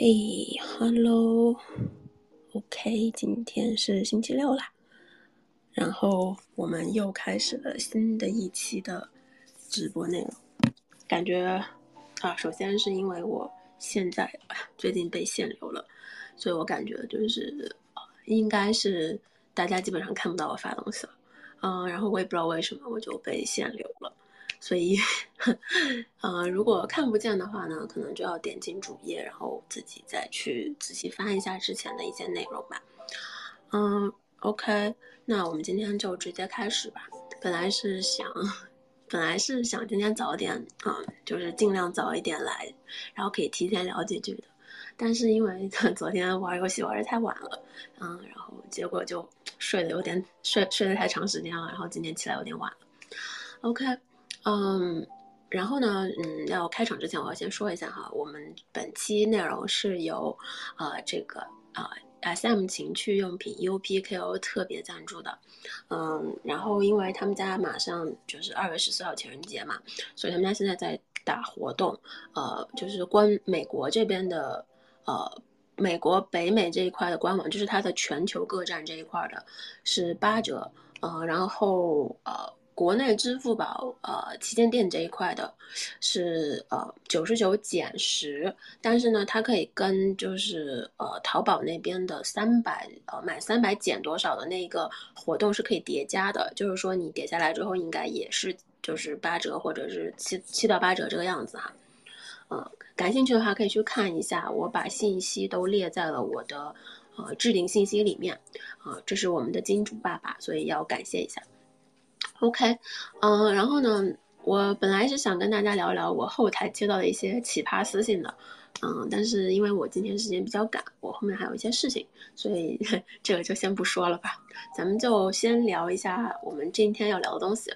嘿，Hello，OK，今天是星期六啦，然后我们又开始了新的一期的直播内容。感觉啊，首先是因为我现在最近被限流了，所以我感觉就是应该是大家基本上看不到我发东西了，嗯，然后我也不知道为什么我就被限流了。所以，呃，如果看不见的话呢，可能就要点进主页，然后自己再去仔细翻一下之前的一些内容吧。嗯，OK，那我们今天就直接开始吧。本来是想，本来是想今天早点，嗯，就是尽量早一点来，然后可以提前聊几句的。但是因为 昨天玩游戏玩的太晚了，嗯，然后结果就睡得有点睡睡得太长时间了，然后今天起来有点晚了。OK。嗯，然后呢，嗯，要开场之前，我要先说一下哈，我们本期内容是由，呃，这个啊，SM 情趣用品 UPKO 特别赞助的，嗯，然后因为他们家马上就是二月十四号情人节嘛，所以他们家现在在打活动，呃，就是官美国这边的，呃，美国北美这一块的官网，就是它的全球各站这一块的，是八折，呃，然后呃。国内支付宝呃旗舰店这一块的，是呃九十九减十，但是呢，它可以跟就是呃淘宝那边的三百呃满三百减多少的那个活动是可以叠加的，就是说你叠下来之后应该也是就是八折或者是七七到八折这个样子哈，嗯，感兴趣的话可以去看一下，我把信息都列在了我的呃置顶信息里面，啊，这是我们的金主爸爸，所以要感谢一下。OK，嗯，然后呢，我本来是想跟大家聊一聊我后台接到的一些奇葩私信的，嗯，但是因为我今天时间比较赶，我后面还有一些事情，所以 这个就先不说了吧。咱们就先聊一下我们今天要聊的东西。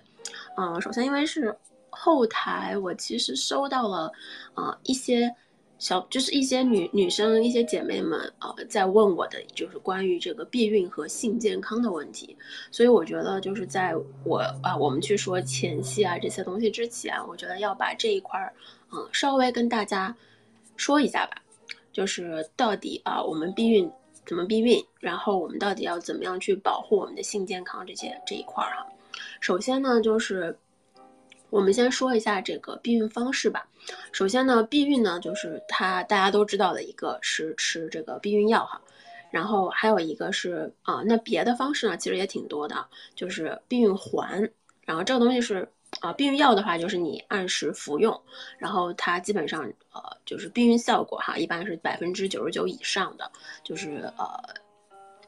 嗯，首先因为是后台，我其实收到了，呃，一些。小就是一些女女生一些姐妹们啊，在问我的就是关于这个避孕和性健康的问题，所以我觉得就是在我啊我们去说前戏啊这些东西之前，我觉得要把这一块儿嗯稍微跟大家说一下吧，就是到底啊我们避孕怎么避孕，然后我们到底要怎么样去保护我们的性健康这些这一块儿哈。首先呢就是。我们先说一下这个避孕方式吧。首先呢，避孕呢就是它大家都知道的一个是吃这个避孕药哈，然后还有一个是啊，那别的方式呢其实也挺多的，就是避孕环。然后这个东西是啊，避孕药的话就是你按时服用，然后它基本上呃就是避孕效果哈，一般是百分之九十九以上的，就是呃。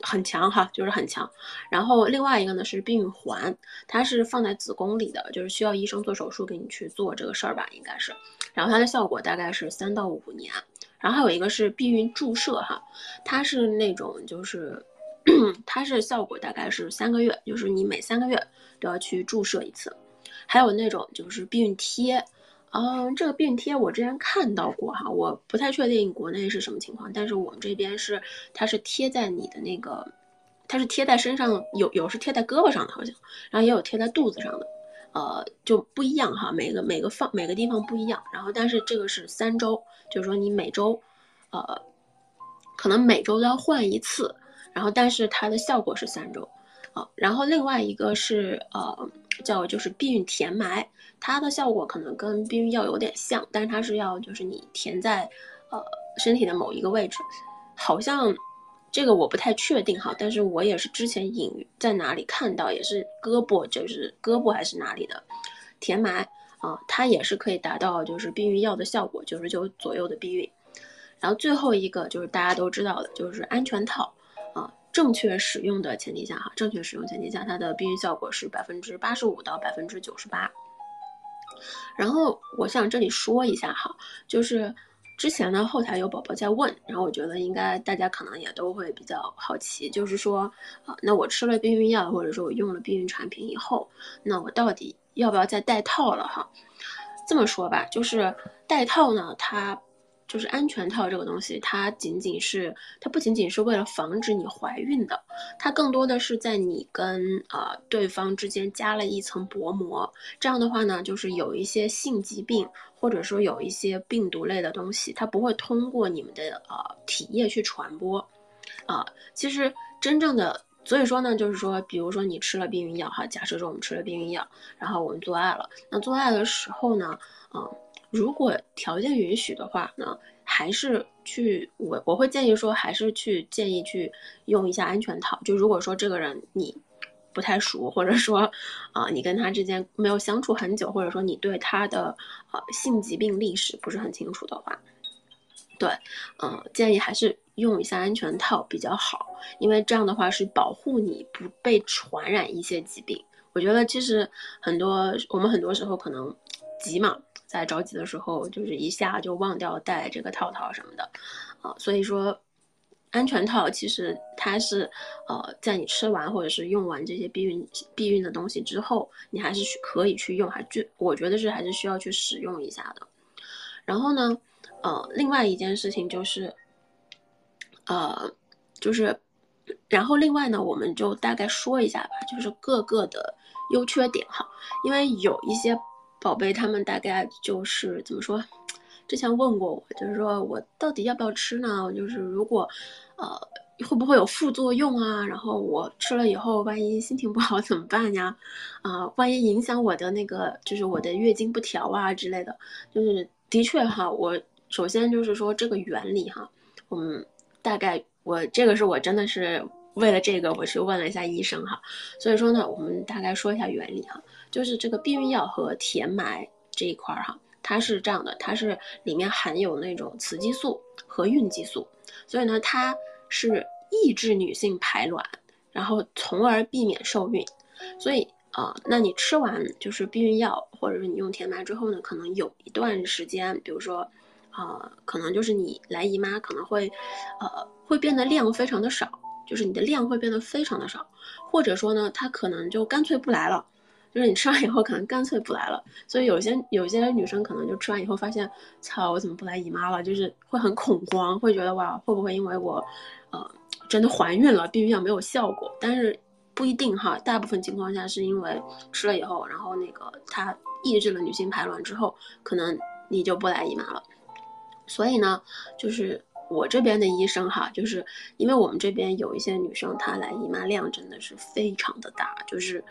很强哈，就是很强。然后另外一个呢是避孕环，它是放在子宫里的，就是需要医生做手术给你去做这个事儿吧，应该是。然后它的效果大概是三到五年。然后还有一个是避孕注射哈，它是那种就是 它是效果大概是三个月，就是你每三个月都要去注射一次。还有那种就是避孕贴。嗯，这个避孕贴我之前看到过哈，我不太确定国内是什么情况，但是我们这边是，它是贴在你的那个，它是贴在身上，有有是贴在胳膊上的，好像，然后也有贴在肚子上的，呃，就不一样哈，每个每个放每个地方不一样，然后但是这个是三周，就是说你每周，呃，可能每周都要换一次，然后但是它的效果是三周，啊，然后另外一个是呃。叫就是避孕填埋，它的效果可能跟避孕药有点像，但是它是要就是你填在，呃身体的某一个位置，好像这个我不太确定哈，但是我也是之前隐在哪里看到，也是胳膊就是胳膊还是哪里的填埋啊，它也是可以达到就是避孕药的效果，九十九左右的避孕。然后最后一个就是大家都知道的，就是安全套。正确使用的前提下，哈，正确使用前提下，它的避孕效果是百分之八十五到百分之九十八。然后我想这里说一下哈，就是之前呢后台有宝宝在问，然后我觉得应该大家可能也都会比较好奇，就是说啊，那我吃了避孕药或者说我用了避孕产品以后，那我到底要不要再戴套了哈？这么说吧，就是戴套呢，它就是安全套这个东西，它仅仅是它不仅仅是为了防止你怀孕的，它更多的是在你跟呃对方之间加了一层薄膜。这样的话呢，就是有一些性疾病或者说有一些病毒类的东西，它不会通过你们的呃体液去传播。啊，其实真正的，所以说呢，就是说，比如说你吃了避孕药哈，假设说我们吃了避孕药，然后我们做爱了，那做爱的时候呢，嗯。如果条件允许的话呢，还是去我我会建议说，还是去建议去用一下安全套。就如果说这个人你不太熟，或者说啊你跟他之间没有相处很久，或者说你对他的呃性疾病历史不是很清楚的话，对，嗯，建议还是用一下安全套比较好，因为这样的话是保护你不被传染一些疾病。我觉得其实很多我们很多时候可能急嘛。在着急的时候，就是一下就忘掉带这个套套什么的，啊，所以说，安全套其实它是，呃，在你吃完或者是用完这些避孕避孕的东西之后，你还是去可以去用，还就我觉得是还是需要去使用一下的。然后呢，呃，另外一件事情就是，呃，就是，然后另外呢，我们就大概说一下吧，就是各个的优缺点哈，因为有一些。宝贝，他们大概就是怎么说？之前问过我，就是说我到底要不要吃呢？就是如果，呃，会不会有副作用啊？然后我吃了以后，万一心情不好 怎么办呀？啊，万一影响我的那个，就是我的月经不调啊之类的。就是的确哈，我首先就是说这个原理哈，嗯，大概我这个是我真的是为了这个，我去问了一下医生哈。所以说呢，我们大概说一下原理哈。就是这个避孕药和甜埋这一块儿哈，它是这样的，它是里面含有那种雌激素和孕激素，所以呢，它是抑制女性排卵，然后从而避免受孕。所以啊，那你吃完就是避孕药，或者是你用甜埋之后呢，可能有一段时间，比如说，啊，可能就是你来姨妈可能会，呃，会变得量非常的少，就是你的量会变得非常的少，或者说呢，它可能就干脆不来了。就是你吃完以后可能干脆不来了，所以有些有些女生可能就吃完以后发现，操，我怎么不来姨妈了？就是会很恐慌，会觉得哇，会不会因为我，呃，真的怀孕了，避孕药没有效果？但是不一定哈，大部分情况下是因为吃了以后，然后那个它抑制了女性排卵之后，可能你就不来姨妈了。所以呢，就是我这边的医生哈，就是因为我们这边有一些女生她来姨妈量真的是非常的大，就是。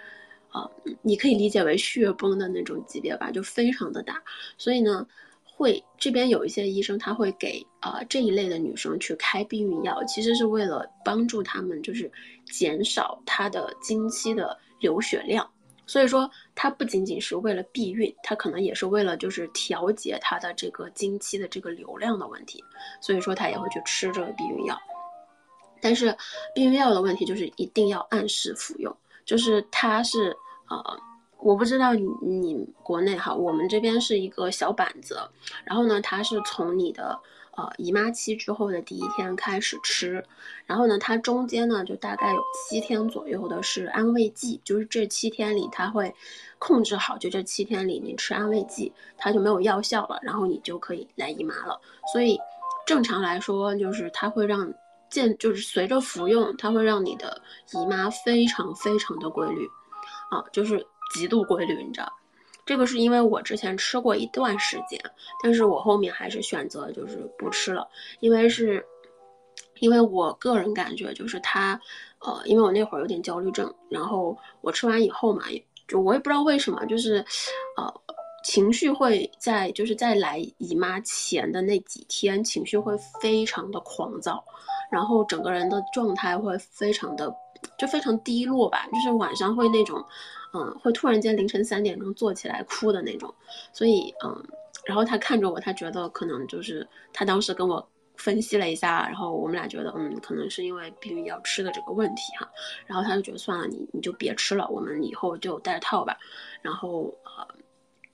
啊，你可以理解为血崩的那种级别吧，就非常的大。所以呢，会这边有一些医生他会给啊这一类的女生去开避孕药，其实是为了帮助她们就是减少她的经期的流血量。所以说，它不仅仅是为了避孕，它可能也是为了就是调节她的这个经期的这个流量的问题。所以说，她也会去吃这个避孕药。但是，避孕药的问题就是一定要按时服用，就是它是。呃，我不知道你你国内哈，我们这边是一个小板子，然后呢，它是从你的呃姨妈期之后的第一天开始吃，然后呢，它中间呢就大概有七天左右的是安慰剂，就是这七天里它会控制好，就这七天里你吃安慰剂，它就没有药效了，然后你就可以来姨妈了。所以正常来说，就是它会让渐就是随着服用，它会让你的姨妈非常非常的规律。啊，就是极度规律，你知道，这个是因为我之前吃过一段时间，但是我后面还是选择就是不吃了，因为是，因为我个人感觉就是它，呃，因为我那会儿有点焦虑症，然后我吃完以后嘛，就我也不知道为什么，就是，呃，情绪会在就是在来姨妈前的那几天，情绪会非常的狂躁，然后整个人的状态会非常的。就非常低落吧，就是晚上会那种，嗯，会突然间凌晨三点钟坐起来哭的那种，所以，嗯，然后他看着我，他觉得可能就是他当时跟我分析了一下，然后我们俩觉得，嗯，可能是因为避孕药吃的这个问题哈，然后他就觉得算了，你你就别吃了，我们以后就戴套吧。然后，呃，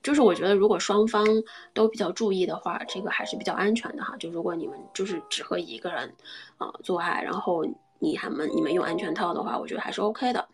就是我觉得如果双方都比较注意的话，这个还是比较安全的哈。就如果你们就是只和一个人，呃，做爱，然后。你还们你们用安全套的话，我觉得还是 OK 的，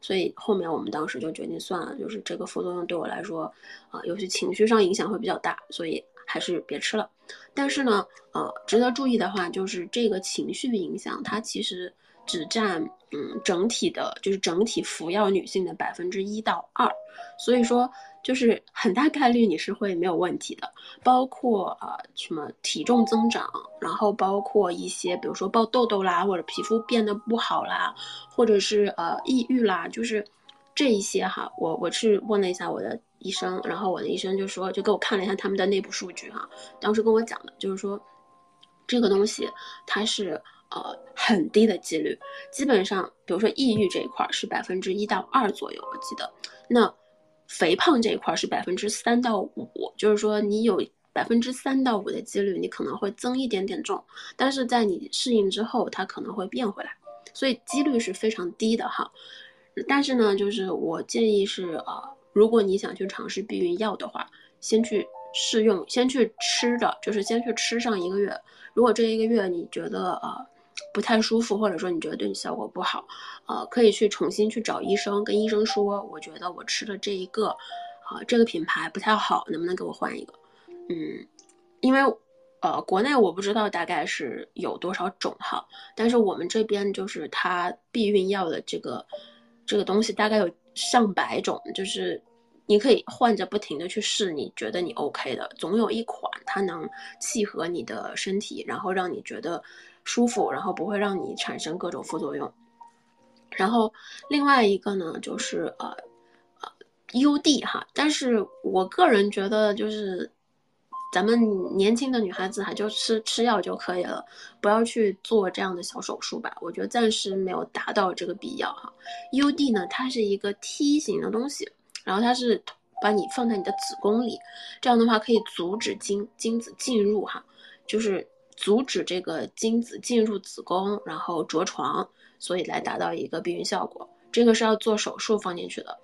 所以后面我们当时就决定算了，就是这个副作用对我来说，啊，尤其情绪上影响会比较大，所以还是别吃了。但是呢，呃，值得注意的话就是这个情绪的影响，它其实只占嗯整体的，就是整体服药女性的百分之一到二，所以说就是很大概率你是会没有问题的，包括啊什么体重增长，然后包括一些比如说爆痘痘啦，或者皮肤变得不好啦，或者是呃抑郁啦，就是这一些哈，我我去问了一下我的。医生，然后我的医生就说，就给我看了一下他们的内部数据哈，当时跟我讲的就是说，这个东西它是呃很低的几率，基本上比如说抑郁这一块儿是百分之一到二左右，我记得，那肥胖这一块儿是百分之三到五，就是说你有百分之三到五的几率你可能会增一点点重，但是在你适应之后它可能会变回来，所以几率是非常低的哈，但是呢，就是我建议是呃。如果你想去尝试避孕药的话，先去试用，先去吃着，就是先去吃上一个月。如果这一个月你觉得呃不太舒服，或者说你觉得对你效果不好，呃，可以去重新去找医生，跟医生说，我觉得我吃的这一个，啊，这个品牌不太好，能不能给我换一个？嗯，因为呃，国内我不知道大概是有多少种哈，但是我们这边就是它避孕药的这个这个东西大概有。上百种，就是你可以换着不停的去试，你觉得你 OK 的，总有一款它能契合你的身体，然后让你觉得舒服，然后不会让你产生各种副作用。然后另外一个呢，就是呃呃 UD 哈，但是我个人觉得就是。咱们年轻的女孩子哈，就吃吃药就可以了，不要去做这样的小手术吧。我觉得暂时没有达到这个必要哈。UD 呢，它是一个梯形的东西，然后它是把你放在你的子宫里，这样的话可以阻止精精子进入哈，就是阻止这个精子进入子宫，然后着床，所以来达到一个避孕效果。这个是要做手术放进去的。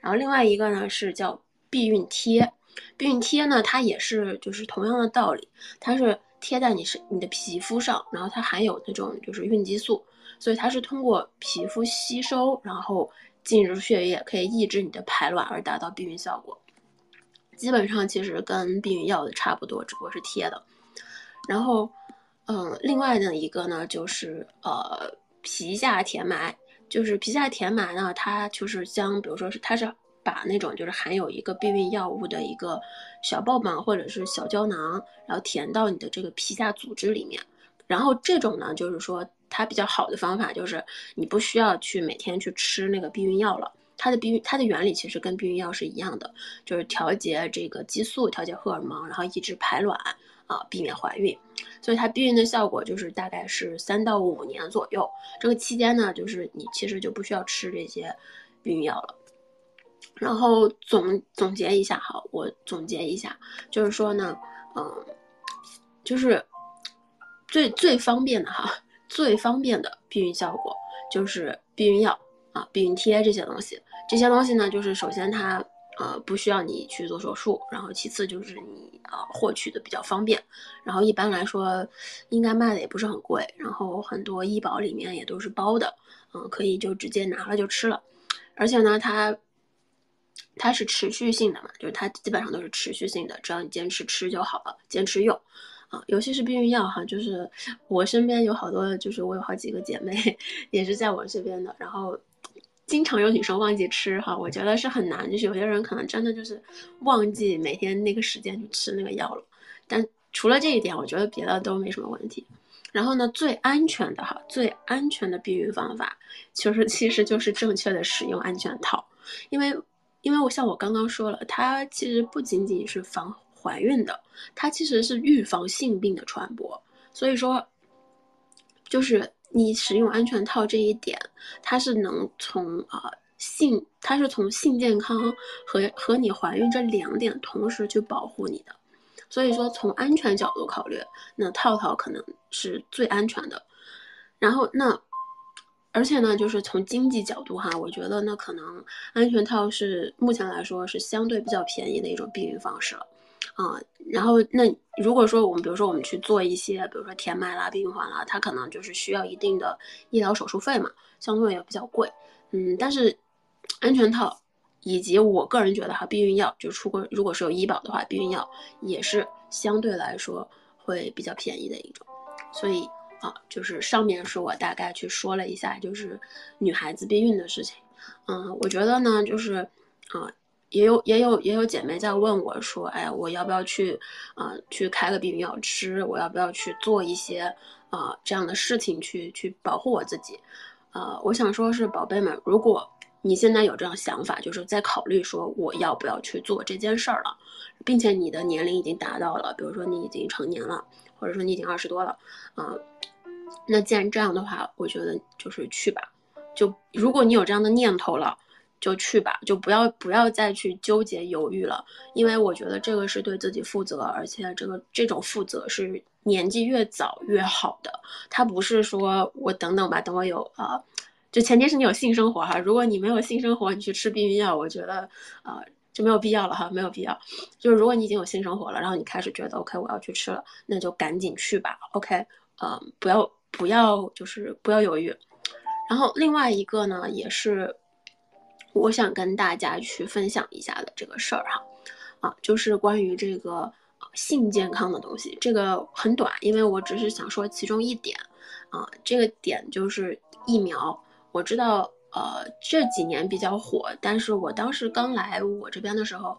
然后另外一个呢是叫避孕贴。避孕贴呢，它也是就是同样的道理，它是贴在你是你的皮肤上，然后它含有那种就是孕激素，所以它是通过皮肤吸收，然后进入血液，可以抑制你的排卵而达到避孕效果。基本上其实跟避孕药的差不多，只不过是贴的。然后，嗯，另外的一个呢，就是呃皮下填埋，就是皮下填埋呢，它就是将，比如说是它是。把那种就是含有一个避孕药物的一个小棒棒或者是小胶囊，然后填到你的这个皮下组织里面。然后这种呢，就是说它比较好的方法就是你不需要去每天去吃那个避孕药了。它的避孕它的原理其实跟避孕药是一样的，就是调节这个激素，调节荷尔蒙，然后抑制排卵啊，避免怀孕。所以它避孕的效果就是大概是三到五年左右。这个期间呢，就是你其实就不需要吃这些避孕药了。然后总总结一下哈，我总结一下，就是说呢，嗯，就是最最方便的哈，最方便的避孕效果就是避孕药啊，避孕贴这些东西。这些东西呢，就是首先它呃不需要你去做手术，然后其次就是你呃获取的比较方便，然后一般来说应该卖的也不是很贵，然后很多医保里面也都是包的，嗯，可以就直接拿了就吃了，而且呢它。它是持续性的嘛，就是它基本上都是持续性的，只要你坚持吃就好了，坚持用，啊，尤其是避孕药哈，就是我身边有好多，就是我有好几个姐妹 也是在我这边的，然后经常有女生忘记吃哈，我觉得是很难，就是有些人可能真的就是忘记每天那个时间去吃那个药了，但除了这一点，我觉得别的都没什么问题。然后呢，最安全的哈，最安全的避孕方法，其实其实就是正确的使用安全套，因为。因为我像我刚刚说了，它其实不仅仅是防怀孕的，它其实是预防性病的传播。所以说，就是你使用安全套这一点，它是能从啊性，它是从性健康和和你怀孕这两点同时去保护你的。所以说，从安全角度考虑，那套套可能是最安全的。然后那。而且呢，就是从经济角度哈，我觉得那可能安全套是目前来说是相对比较便宜的一种避孕方式了，啊，然后那如果说我们比如说我们去做一些，比如说填埋啦、避孕环啦，它可能就是需要一定的医疗手术费嘛，相对也比较贵，嗯，但是安全套以及我个人觉得哈，避孕药就出国如果是有医保的话，避孕药也是相对来说会比较便宜的一种。所以啊，就是上面是我大概去说了一下，就是女孩子避孕的事情。嗯，我觉得呢，就是啊，也有也有也有姐妹在问我说，哎，我要不要去啊去开个避孕药吃？我要不要去做一些啊这样的事情去去保护我自己？呃，我想说是宝贝们，如果你现在有这样想法，就是在考虑说我要不要去做这件事儿了，并且你的年龄已经达到了，比如说你已经成年了，或者说你已经二十多了，啊，那既然这样的话，我觉得就是去吧。就如果你有这样的念头了，就去吧，就不要不要再去纠结犹豫了，因为我觉得这个是对自己负责，而且这个这种负责是年纪越早越好的。他不是说我等等吧，等我有啊。就前提是你有性生活哈，如果你没有性生活，你去吃避孕药，我觉得，呃，就没有必要了哈，没有必要。就是如果你已经有性生活了，然后你开始觉得 OK，我要去吃了，那就赶紧去吧，OK，呃，不要不要就是不要犹豫。然后另外一个呢，也是我想跟大家去分享一下的这个事儿哈，啊，就是关于这个性健康的东西，这个很短，因为我只是想说其中一点，啊，这个点就是疫苗。我知道，呃，这几年比较火，但是我当时刚来我这边的时候，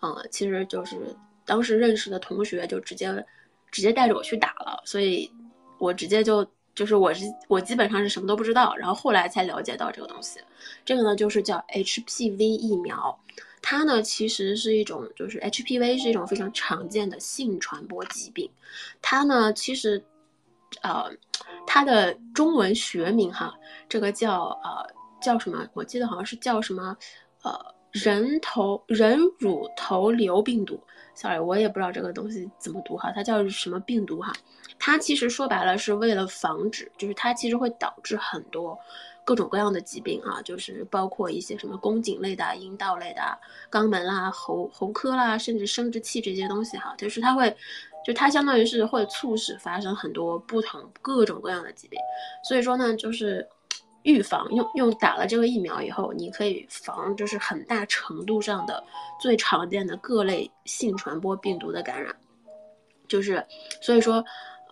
呃，其实就是当时认识的同学就直接，直接带着我去打了，所以，我直接就就是我是我基本上是什么都不知道，然后后来才了解到这个东西，这个呢就是叫 HPV 疫苗，它呢其实是一种就是 HPV 是一种非常常见的性传播疾病，它呢其实。呃，它的中文学名哈，这个叫呃叫什么？我记得好像是叫什么，呃人头人乳头瘤病毒。sorry，我也不知道这个东西怎么读哈，它叫什么病毒哈？它其实说白了是为了防止，就是它其实会导致很多各种各样的疾病啊，就是包括一些什么宫颈类的、阴道类的、肛门啦、喉喉科啦，甚至生殖器这些东西哈，就是它会。就它相当于是会促使发生很多不同各种各样的疾病，所以说呢，就是预防用用打了这个疫苗以后，你可以防就是很大程度上的最常见的各类性传播病毒的感染，就是所以说，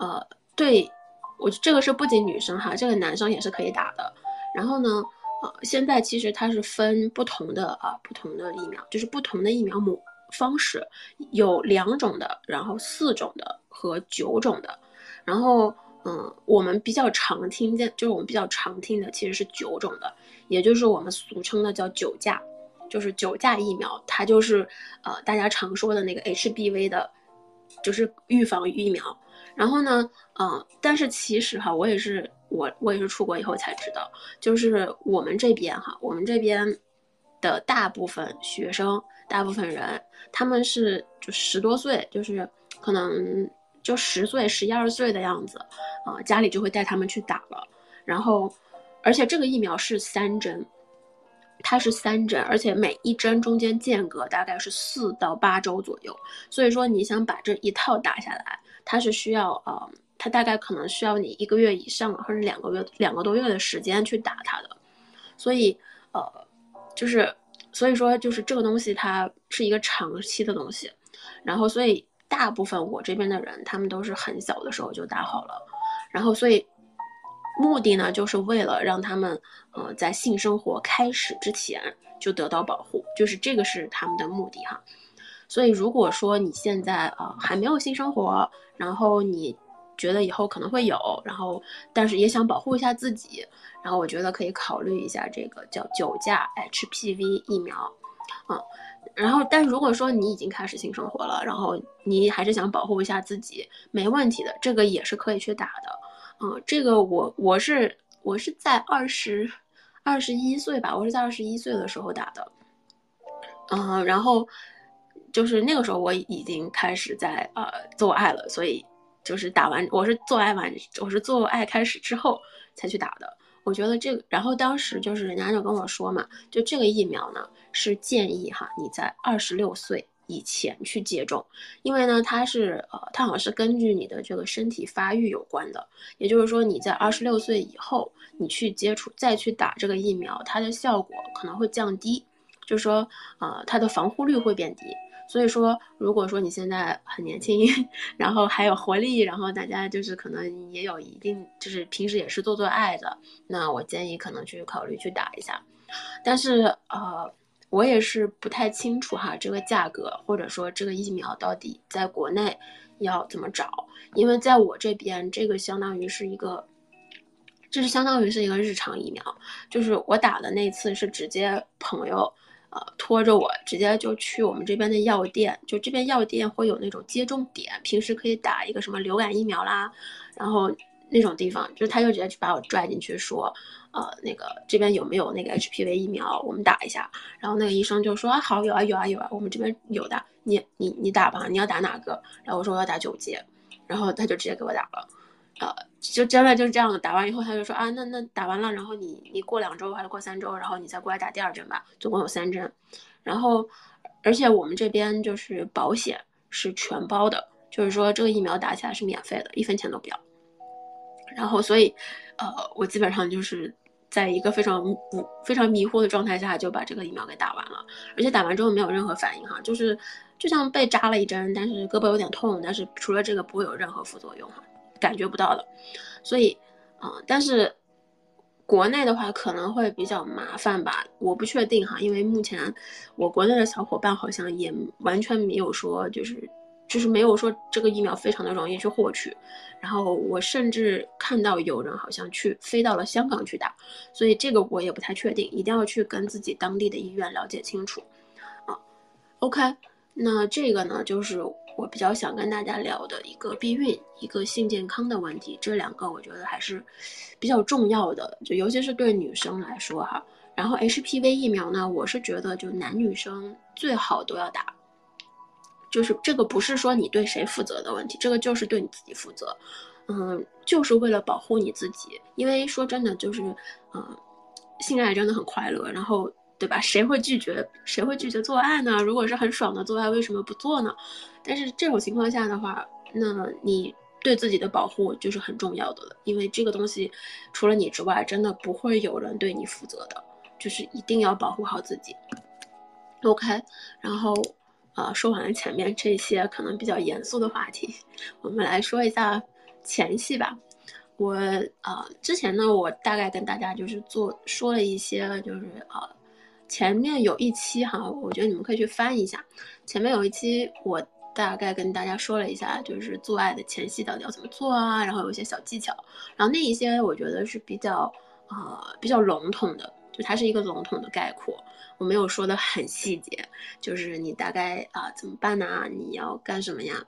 呃，对我这个是不仅女生哈，这个男生也是可以打的。然后呢，呃，现在其实它是分不同的啊不同的疫苗，就是不同的疫苗母。方式有两种的，然后四种的和九种的，然后嗯，我们比较常听见，就是我们比较常听的其实是九种的，也就是我们俗称的叫九价，就是九价疫苗，它就是呃大家常说的那个 HBV 的，就是预防疫苗。然后呢，嗯，但是其实哈，我也是我我也是出国以后才知道，就是我们这边哈，我们这边的大部分学生。大部分人他们是就十多岁，就是可能就十岁、十一二岁的样子，啊，家里就会带他们去打了。然后，而且这个疫苗是三针，它是三针，而且每一针中间间隔大概是四到八周左右。所以说，你想把这一套打下来，它是需要呃，它大概可能需要你一个月以上或者两个月、两个多月的时间去打它的。所以，呃，就是。所以说，就是这个东西，它是一个长期的东西，然后，所以大部分我这边的人，他们都是很小的时候就打好了，然后，所以目的呢，就是为了让他们，呃，在性生活开始之前就得到保护，就是这个是他们的目的哈。所以，如果说你现在啊还没有性生活，然后你觉得以后可能会有，然后但是也想保护一下自己。然后我觉得可以考虑一下这个叫九价 HPV 疫苗，嗯，然后但如果说你已经开始性生活了，然后你还是想保护一下自己，没问题的，这个也是可以去打的，嗯，这个我我是我是在二十二十一岁吧，我是在二十一岁的时候打的，嗯，然后就是那个时候我已经开始在呃做爱了，所以就是打完我是做爱完我是做爱开始之后才去打的。我觉得这个，然后当时就是人家就跟我说嘛，就这个疫苗呢是建议哈你在二十六岁以前去接种，因为呢它是呃它好像是根据你的这个身体发育有关的，也就是说你在二十六岁以后你去接触再去打这个疫苗，它的效果可能会降低，就是说呃它的防护率会变低，所以说，如果说你现在很年轻，然后还有活力，然后大家就是可能也有一定，就是平时也是做做爱的，那我建议可能去考虑去打一下。但是呃，我也是不太清楚哈，这个价格或者说这个疫苗到底在国内要怎么找，因为在我这边，这个相当于是一个。这是相当于是一个日常疫苗，就是我打的那次是直接朋友，呃拖着我直接就去我们这边的药店，就这边药店会有那种接种点，平时可以打一个什么流感疫苗啦，然后那种地方，就是他就直接去把我拽进去说，呃那个这边有没有那个 HPV 疫苗，我们打一下，然后那个医生就说啊好有啊有啊有啊，我们这边有的，你你你打吧，你要打哪个？然后我说我要打九节，然后他就直接给我打了。呃，就真的就是这样的，打完以后他就说啊，那那打完了，然后你你过两周还是过三周，然后你再过来打第二针吧，总共有三针，然后而且我们这边就是保险是全包的，就是说这个疫苗打起来是免费的，一分钱都不要。然后所以，呃，我基本上就是在一个非常不非常迷糊的状态下就把这个疫苗给打完了，而且打完之后没有任何反应哈，就是就像被扎了一针，但是胳膊有点痛，但是除了这个不会有任何副作用哈。感觉不到的，所以，啊，但是国内的话可能会比较麻烦吧，我不确定哈，因为目前我国内的小伙伴好像也完全没有说，就是就是没有说这个疫苗非常的容易去获取，然后我甚至看到有人好像去飞到了香港去打，所以这个我也不太确定，一定要去跟自己当地的医院了解清楚，啊，OK，那这个呢就是。我比较想跟大家聊的一个避孕、一个性健康的问题，这两个我觉得还是比较重要的，就尤其是对女生来说哈。然后 HPV 疫苗呢，我是觉得就男女生最好都要打，就是这个不是说你对谁负责的问题，这个就是对你自己负责，嗯，就是为了保护你自己。因为说真的，就是嗯，性爱真的很快乐，然后。对吧？谁会拒绝？谁会拒绝做爱呢？如果是很爽的做爱，为什么不做呢？但是这种情况下的话，那你对自己的保护就是很重要的了，因为这个东西除了你之外，真的不会有人对你负责的，就是一定要保护好自己。OK，然后呃，说完了前面这些可能比较严肃的话题，我们来说一下前戏吧。我呃之前呢，我大概跟大家就是做说了一些，就是呃。前面有一期哈，我觉得你们可以去翻一下。前面有一期，我大概跟大家说了一下，就是做爱的前戏到底要怎么做啊，然后有一些小技巧。然后那一些我觉得是比较呃比较笼统的，就它是一个笼统的概括，我没有说的很细节，就是你大概啊怎么办呢？你要干什么呀？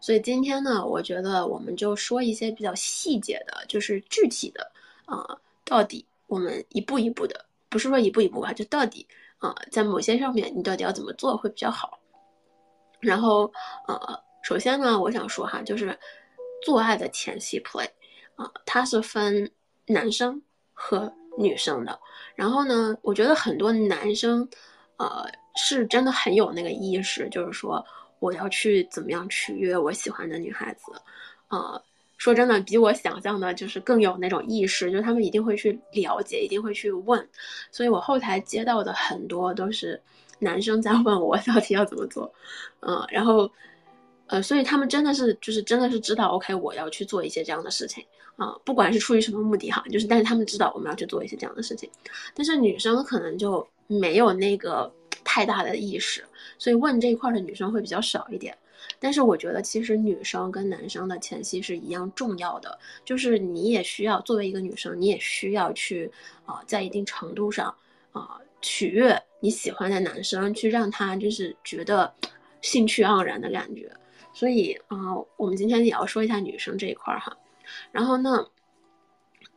所以今天呢，我觉得我们就说一些比较细节的，就是具体的啊，到底我们一步一步的。不是说一步一步吧，就到底啊，在某些上面你到底要怎么做会比较好。然后呃，首先呢，我想说哈，就是做爱的前戏 play 啊，它是分男生和女生的。然后呢，我觉得很多男生呃是真的很有那个意识，就是说我要去怎么样取悦我喜欢的女孩子啊。说真的，比我想象的，就是更有那种意识，就是他们一定会去了解，一定会去问。所以我后台接到的很多都是男生在问我到底要怎么做，嗯，然后，呃，所以他们真的是，就是真的是知道，OK，我要去做一些这样的事情啊，不管是出于什么目的哈，就是，但是他们知道我们要去做一些这样的事情，但是女生可能就没有那个太大的意识，所以问这一块的女生会比较少一点。但是我觉得，其实女生跟男生的前戏是一样重要的，就是你也需要作为一个女生，你也需要去啊，在一定程度上啊取悦你喜欢的男生，去让他就是觉得兴趣盎然的感觉。所以啊，我们今天也要说一下女生这一块哈。然后呢，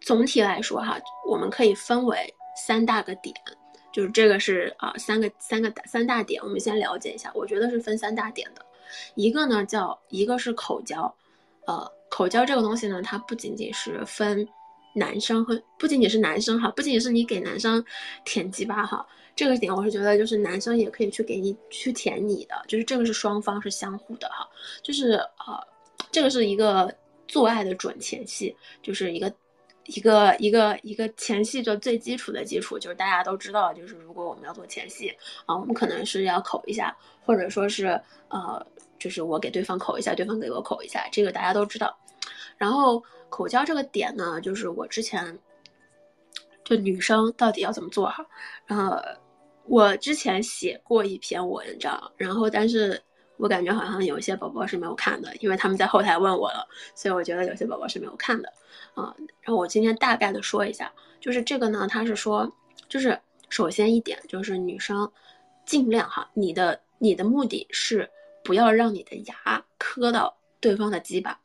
总体来说哈，我们可以分为三大个点，就是这个是啊三个三个三大点，我们先了解一下。我觉得是分三大点的。一个呢叫一个是口交，呃，口交这个东西呢，它不仅仅是分男生和不仅仅是男生哈，不仅仅是你给男生舔鸡巴哈，这个点我是觉得就是男生也可以去给你去舔你的，就是这个是双方是相互的哈，就是呃，这个是一个做爱的准前戏，就是一个一个一个一个前戏的最基础的基础，就是大家都知道，就是如果我们要做前戏啊，我们可能是要口一下，或者说是呃，就是我给对方口一下，对方给我口一下，这个大家都知道。然后口交这个点呢，就是我之前就女生到底要怎么做哈，然后，我之前写过一篇文章，然后但是。我感觉好像有些宝宝是没有看的，因为他们在后台问我了，所以我觉得有些宝宝是没有看的，啊，然后我今天大概的说一下，就是这个呢，他是说，就是首先一点就是女生尽量哈，你的你的目的是不要让你的牙磕到对方的鸡巴，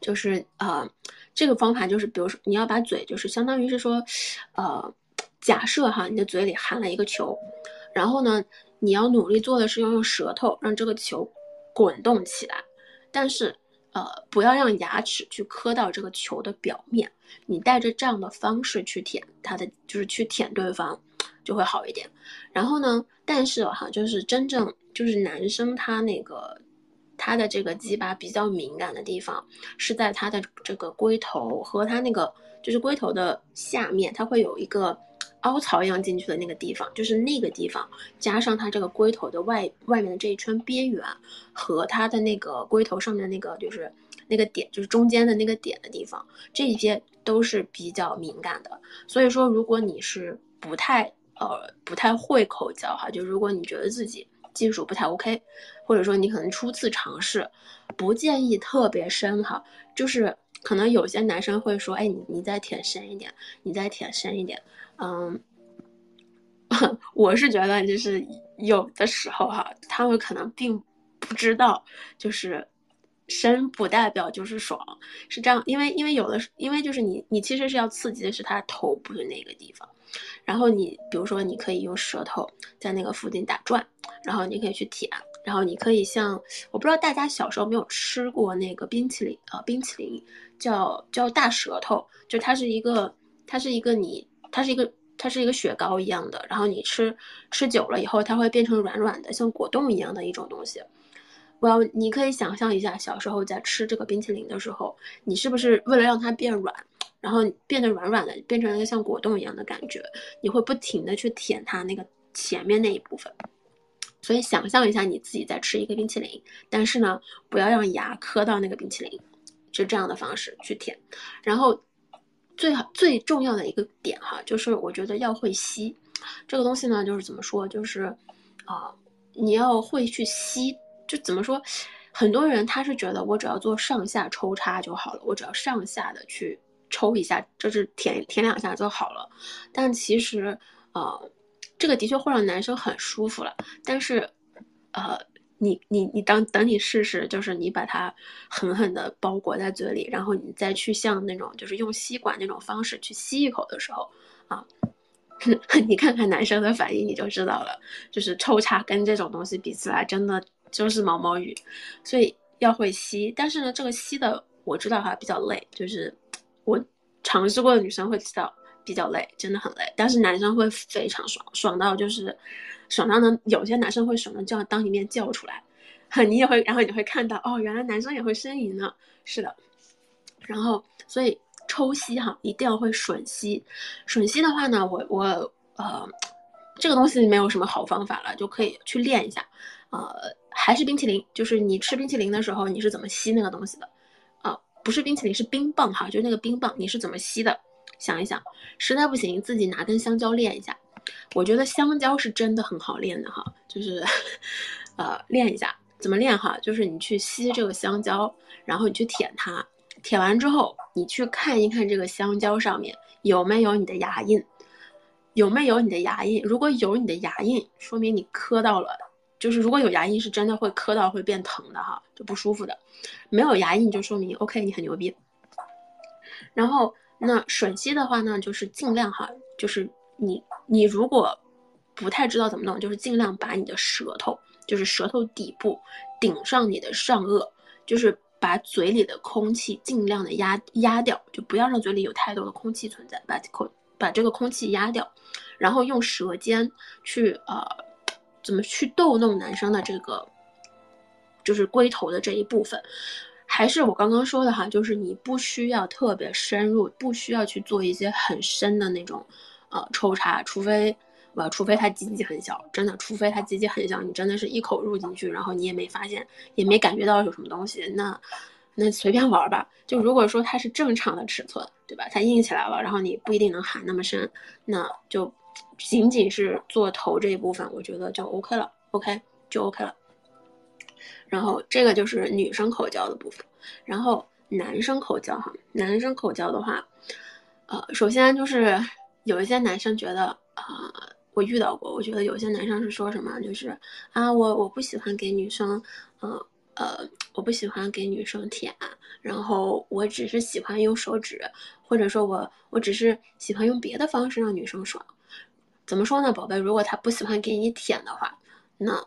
就是呃，这个方法就是比如说你要把嘴就是相当于是说，呃，假设哈你的嘴里含了一个球，然后呢。你要努力做的是要用舌头让这个球滚动起来，但是呃不要让牙齿去磕到这个球的表面。你带着这样的方式去舔它的，就是去舔对方，就会好一点。然后呢，但是哈，就是真正就是男生他那个他的这个鸡巴比较敏感的地方是在他的这个龟头和他那个就是龟头的下面，它会有一个。凹槽一样进去的那个地方，就是那个地方，加上它这个龟头的外外面的这一圈边缘，和它的那个龟头上面那个就是那个点，就是中间的那个点的地方，这些都是比较敏感的。所以说，如果你是不太呃不太会口交哈，就如果你觉得自己技术不太 OK，或者说你可能初次尝试，不建议特别深哈，就是可能有些男生会说，哎，你你再舔深一点，你再舔深一点。嗯，我是觉得就是有的时候哈，他们可能并不知道，就是深不代表就是爽，是这样，因为因为有的因为就是你你其实是要刺激的是他头部的那个地方，然后你比如说你可以用舌头在那个附近打转，然后你可以去舔，然后你可以像我不知道大家小时候没有吃过那个冰淇淋啊，冰淇淋叫叫大舌头，就它是一个它是一个你。它是一个，它是一个雪糕一样的，然后你吃吃久了以后，它会变成软软的，像果冻一样的一种东西。我要你可以想象一下，小时候在吃这个冰淇淋的时候，你是不是为了让它变软，然后变得软软的，变成一个像果冻一样的感觉，你会不停的去舔它那个前面那一部分。所以想象一下你自己在吃一个冰淇淋，但是呢，不要让牙磕到那个冰淇淋，就这样的方式去舔，然后。最好最重要的一个点哈，就是我觉得要会吸，这个东西呢，就是怎么说，就是啊，你要会去吸，就怎么说，很多人他是觉得我只要做上下抽插就好了，我只要上下的去抽一下，就是舔舔两下就好了。但其实，呃，这个的确会让男生很舒服了，但是，呃。你你你等等你试试，就是你把它狠狠的包裹在嘴里，然后你再去像那种就是用吸管那种方式去吸一口的时候，啊，你看看男生的反应你就知道了，就是抽插跟这种东西比起来，真的就是毛毛雨，所以要会吸。但是呢，这个吸的我知道哈比较累，就是我尝试过的女生会知道比较累，真的很累。但是男生会非常爽，爽到就是。爽到能有些男生会爽到叫当一面叫出来，你也会，然后你会看到哦，原来男生也会呻吟呢。是的，然后所以抽吸哈，一定要会吮吸。吮吸的话呢，我我呃，这个东西没有什么好方法了，就可以去练一下。呃，还是冰淇淋，就是你吃冰淇淋的时候，你是怎么吸那个东西的？不是冰淇淋，是冰棒哈，就那个冰棒，你是怎么吸的？想一想，实在不行，自己拿根香蕉练一下。我觉得香蕉是真的很好练的哈，就是，呃，练一下怎么练哈，就是你去吸这个香蕉，然后你去舔它，舔完之后你去看一看这个香蕉上面有没有你的牙印，有没有你的牙印？如果有你的牙印，说明你磕到了，就是如果有牙印是真的会磕到会变疼的哈，就不舒服的。没有牙印就说明 OK，你很牛逼。然后那吮吸的话呢，就是尽量哈，就是。你你如果不太知道怎么弄，就是尽量把你的舌头，就是舌头底部顶上你的上颚，就是把嘴里的空气尽量的压压掉，就不要让嘴里有太多的空气存在，把口把这个空气压掉，然后用舌尖去呃怎么去逗弄男生的这个就是龟头的这一部分，还是我刚刚说的哈，就是你不需要特别深入，不需要去做一些很深的那种，呃，抽插，除非，呃，除非他鸡鸡很小，真的，除非他鸡鸡很小，你真的是一口入进去，然后你也没发现，也没感觉到有什么东西，那，那随便玩吧。就如果说它是正常的尺寸，对吧？它硬起来了，然后你不一定能含那么深，那就仅仅是做头这一部分，我觉得就 OK 了，OK 就 OK 了。然后这个就是女生口交的部分，然后男生口交哈，男生口交的话，呃，首先就是有一些男生觉得啊，我遇到过，我觉得有些男生是说什么，就是啊，我我不喜欢给女生，呃呃，我不喜欢给女生舔，然后我只是喜欢用手指，或者说我我只是喜欢用别的方式让女生爽，怎么说呢，宝贝，如果他不喜欢给你舔的话，那。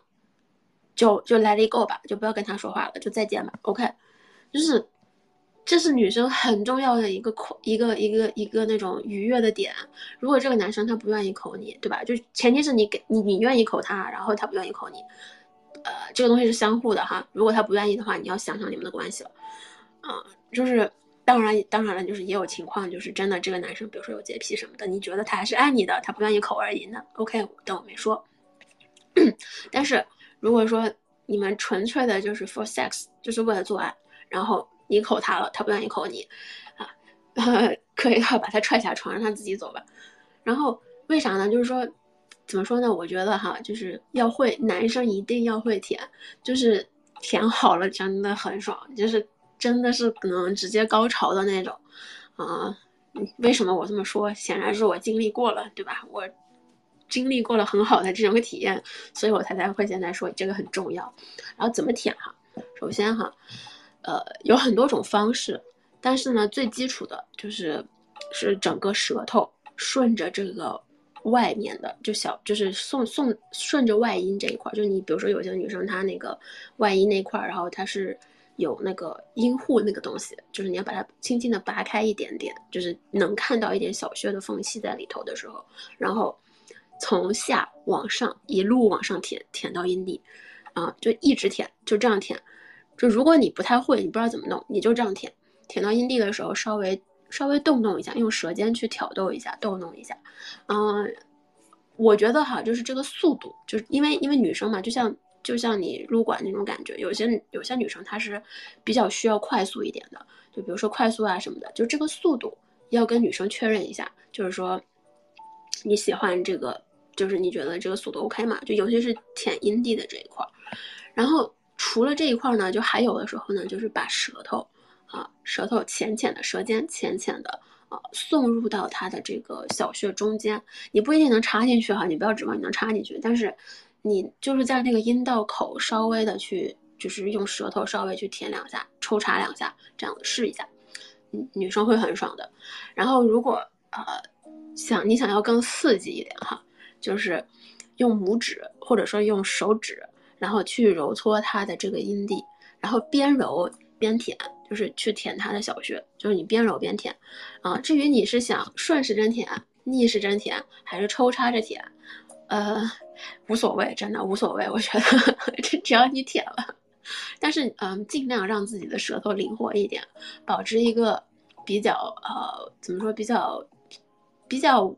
就就 let it go 吧，就不要跟他说话了，就再见吧。OK，就是这是女生很重要的一个口一个一个一个那种愉悦的点。如果这个男生他不愿意口你，对吧？就前提是你给你你愿意口他，然后他不愿意口你，呃，这个东西是相互的哈。如果他不愿意的话，你要想想你们的关系了。啊，就是当然当然了，就是也有情况，就是真的这个男生，比如说有洁癖什么的，你觉得他还是爱你的，他不愿意口而已那 OK，当我没说。但是。如果说你们纯粹的就是 for sex，就是为了做爱，然后你口他了，他不愿意口你，啊，可以把他踹下床，让他自己走吧。然后为啥呢？就是说，怎么说呢？我觉得哈，就是要会，男生一定要会舔，就是舔好了真的很爽，就是真的是可能直接高潮的那种，啊，为什么我这么说？显然是我经历过了，对吧？我。经历过了很好的这种体验，所以我才才会现在说这个很重要。然后怎么舔哈？首先哈，呃，有很多种方式，但是呢，最基础的就是是整个舌头顺着这个外面的，就小就是送送顺着外阴这一块，就你比如说有些女生她那个外阴那块，然后它是有那个阴户那个东西，就是你要把它轻轻的拔开一点点，就是能看到一点小穴的缝隙在里头的时候，然后。从下往上一路往上舔，舔到阴蒂，啊，就一直舔，就这样舔。就如果你不太会，你不知道怎么弄，你就这样舔。舔到阴蒂的时候，稍微稍微动动一下，用舌尖去挑逗一下，逗弄一下。嗯，我觉得哈，就是这个速度，就是因为因为女生嘛，就像就像你撸管那种感觉，有些有些女生她是比较需要快速一点的，就比如说快速啊什么的，就这个速度要跟女生确认一下，就是说你喜欢这个。就是你觉得这个速度 OK 嘛？就尤其是舔阴蒂的这一块儿，然后除了这一块儿呢，就还有的时候呢，就是把舌头啊，舌头浅浅的，舌尖浅浅的啊，送入到它的这个小穴中间。你不一定能插进去哈，你不要指望你能插进去，但是你就是在那个阴道口稍微的去，就是用舌头稍微去舔两下，抽插两下，这样子试一下，嗯，女生会很爽的。然后如果呃想你想要更刺激一点哈。就是用拇指或者说用手指，然后去揉搓它的这个阴蒂，然后边揉边舔，就是去舔它的小穴，就是你边揉边舔啊。至于你是想顺时针舔、逆时针舔，还是抽插着舔，呃，无所谓，真的无所谓。我觉得只只要你舔了，但是嗯，尽量让自己的舌头灵活一点，保持一个比较呃，怎么说比较比较。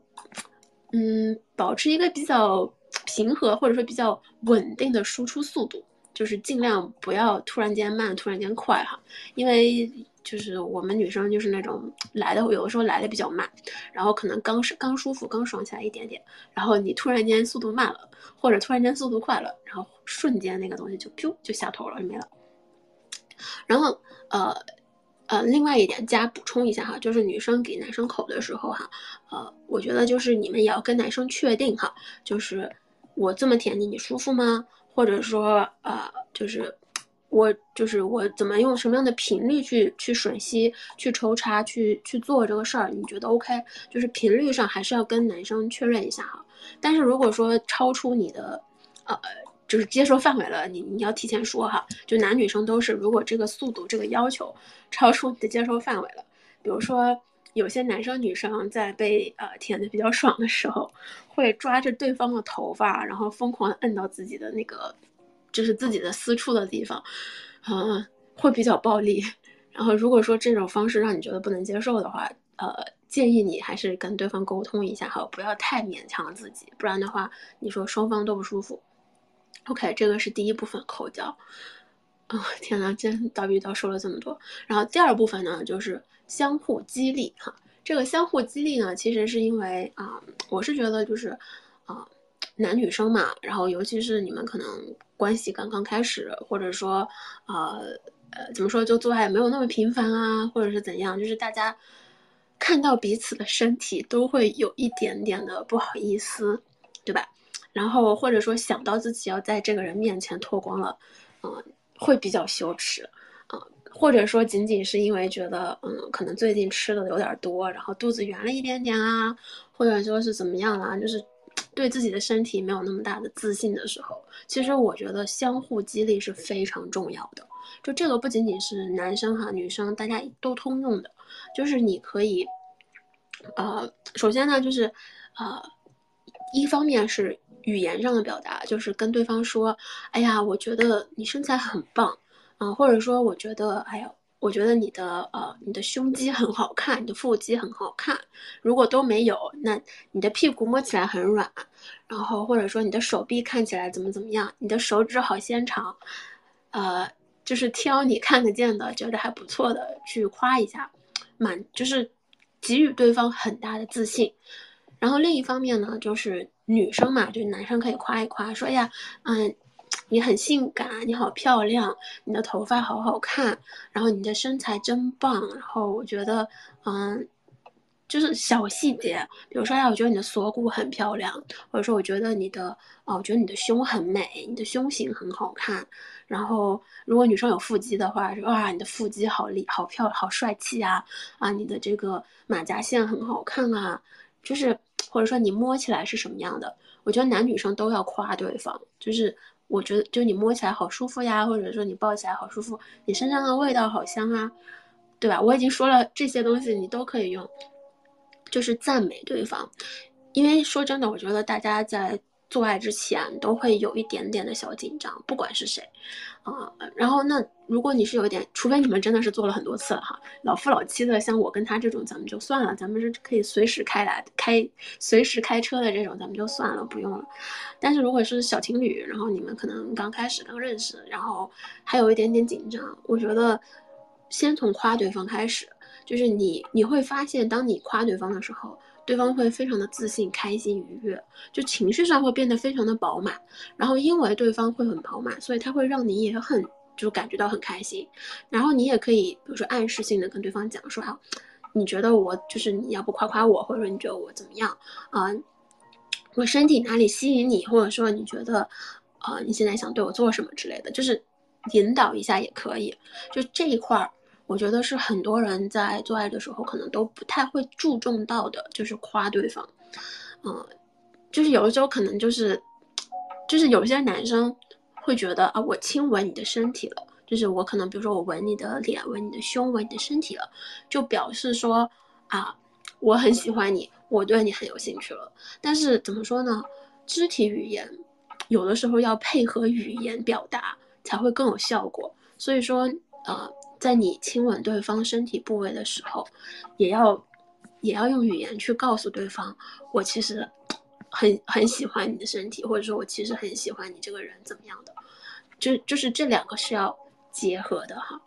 嗯，保持一个比较平和或者说比较稳定的输出速度，就是尽量不要突然间慢，突然间快哈。因为就是我们女生就是那种来的有的时候来的比较慢，然后可能刚是刚舒服刚爽起来一点点，然后你突然间速度慢了，或者突然间速度快了，然后瞬间那个东西就噗就下头了就没了。然后呃。呃，另外一点加补充一下哈，就是女生给男生口的时候哈，呃，我觉得就是你们也要跟男生确定哈，就是我这么舔你，你舒服吗？或者说呃，就是我就是我怎么用什么样的频率去去吮吸、去抽插、去去做这个事儿，你觉得 OK？就是频率上还是要跟男生确认一下哈。但是如果说超出你的呃。就是接受范围了，你你要提前说哈，就男女生都是，如果这个速度这个要求超出你的接受范围了，比如说有些男生女生在被呃舔的比较爽的时候，会抓着对方的头发，然后疯狂摁到自己的那个，就是自己的私处的地方，嗯，会比较暴力。然后如果说这种方式让你觉得不能接受的话，呃，建议你还是跟对方沟通一下，好，不要太勉强自己，不然的话，你说双方都不舒服。OK，这个是第一部分口交。啊，天呐，真叨逼叨说了这么多。然后第二部分呢，就是相互激励哈。这个相互激励呢，其实是因为啊，我是觉得就是啊，男女生嘛，然后尤其是你们可能关系刚刚开始，或者说呃呃，怎么说，就做爱没有那么频繁啊，或者是怎样，就是大家看到彼此的身体都会有一点点的不好意思，对吧？然后或者说想到自己要在这个人面前脱光了，嗯。会比较羞耻，啊，或者说仅仅是因为觉得，嗯，可能最近吃的有点多，然后肚子圆了一点点啊，或者说是怎么样啊，就是对自己的身体没有那么大的自信的时候，其实我觉得相互激励是非常重要的。就这个不仅仅是男生哈，女生大家都通用的，就是你可以，呃，首先呢，就是，呃，一方面是。语言上的表达就是跟对方说：“哎呀，我觉得你身材很棒，啊，或者说我觉得，哎呀，我觉得你的呃，你的胸肌很好看，你的腹肌很好看。如果都没有，那你的屁股摸起来很软，然后或者说你的手臂看起来怎么怎么样，你的手指好纤长，呃，就是挑你看得见的，觉得还不错的去夸一下，满就是给予对方很大的自信。然后另一方面呢，就是。”女生嘛，就是男生可以夸一夸，说呀，嗯，你很性感，你好漂亮，你的头发好好看，然后你的身材真棒，然后我觉得，嗯，就是小细节，比如说呀，我觉得你的锁骨很漂亮，或者说我觉得你的，哦，我觉得你的胸很美，你的胸型很好看，然后如果女生有腹肌的话，说哇，你的腹肌好厉，好漂，好帅气啊，啊，你的这个马甲线很好看啊，就是。或者说你摸起来是什么样的？我觉得男女生都要夸对方，就是我觉得就你摸起来好舒服呀，或者说你抱起来好舒服，你身上的味道好香啊，对吧？我已经说了这些东西，你都可以用，就是赞美对方。因为说真的，我觉得大家在。做爱之前都会有一点点的小紧张，不管是谁，啊，然后那如果你是有一点，除非你们真的是做了很多次了哈，老夫老妻的，像我跟他这种，咱们就算了，咱们是可以随时开来开，随时开车的这种，咱们就算了，不用了。但是如果是小情侣，然后你们可能刚开始刚认识，然后还有一点点紧张，我觉得先从夸对方开始，就是你你会发现，当你夸对方的时候。对方会非常的自信、开心、愉悦，就情绪上会变得非常的饱满。然后因为对方会很饱满，所以他会让你也很就感觉到很开心。然后你也可以，比如说暗示性的跟对方讲说啊，你觉得我就是你要不夸夸我，或者说你觉得我怎么样啊？我身体哪里吸引你，或者说你觉得啊你现在想对我做什么之类的，就是引导一下也可以。就这一块儿。我觉得是很多人在做爱的时候可能都不太会注重到的，就是夸对方，嗯，就是有的时候可能就是，就是有些男生会觉得啊，我亲吻你的身体了，就是我可能比如说我吻你的脸、吻你的胸、吻你的身体了，就表示说啊，我很喜欢你，我对你很有兴趣了。但是怎么说呢？肢体语言有的时候要配合语言表达才会更有效果。所以说，呃。在你亲吻对方身体部位的时候，也要也要用语言去告诉对方，我其实很很喜欢你的身体，或者说我其实很喜欢你这个人怎么样的，就就是这两个是要结合的哈，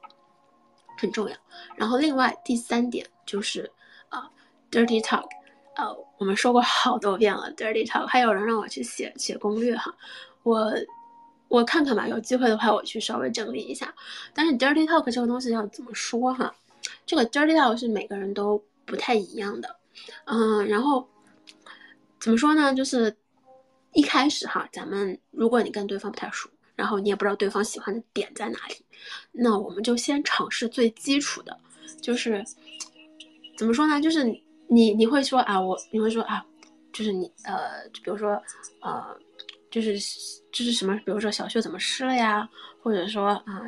很重要。然后另外第三点就是啊，dirty talk，呃，我们说过好多遍了，dirty talk，还有人让我去写写攻略哈，我。我看看吧，有机会的话我去稍微整理一下。但是 dirty talk 这个东西要怎么说哈？这个 dirty talk 是每个人都不太一样的，嗯，然后怎么说呢？就是一开始哈，咱们如果你跟对方不太熟，然后你也不知道对方喜欢的点在哪里，那我们就先尝试最基础的，就是怎么说呢？就是你你会说啊，我你会说啊，就是你呃，比如说呃。就是就是什么，比如说小秀怎么湿了呀？或者说啊，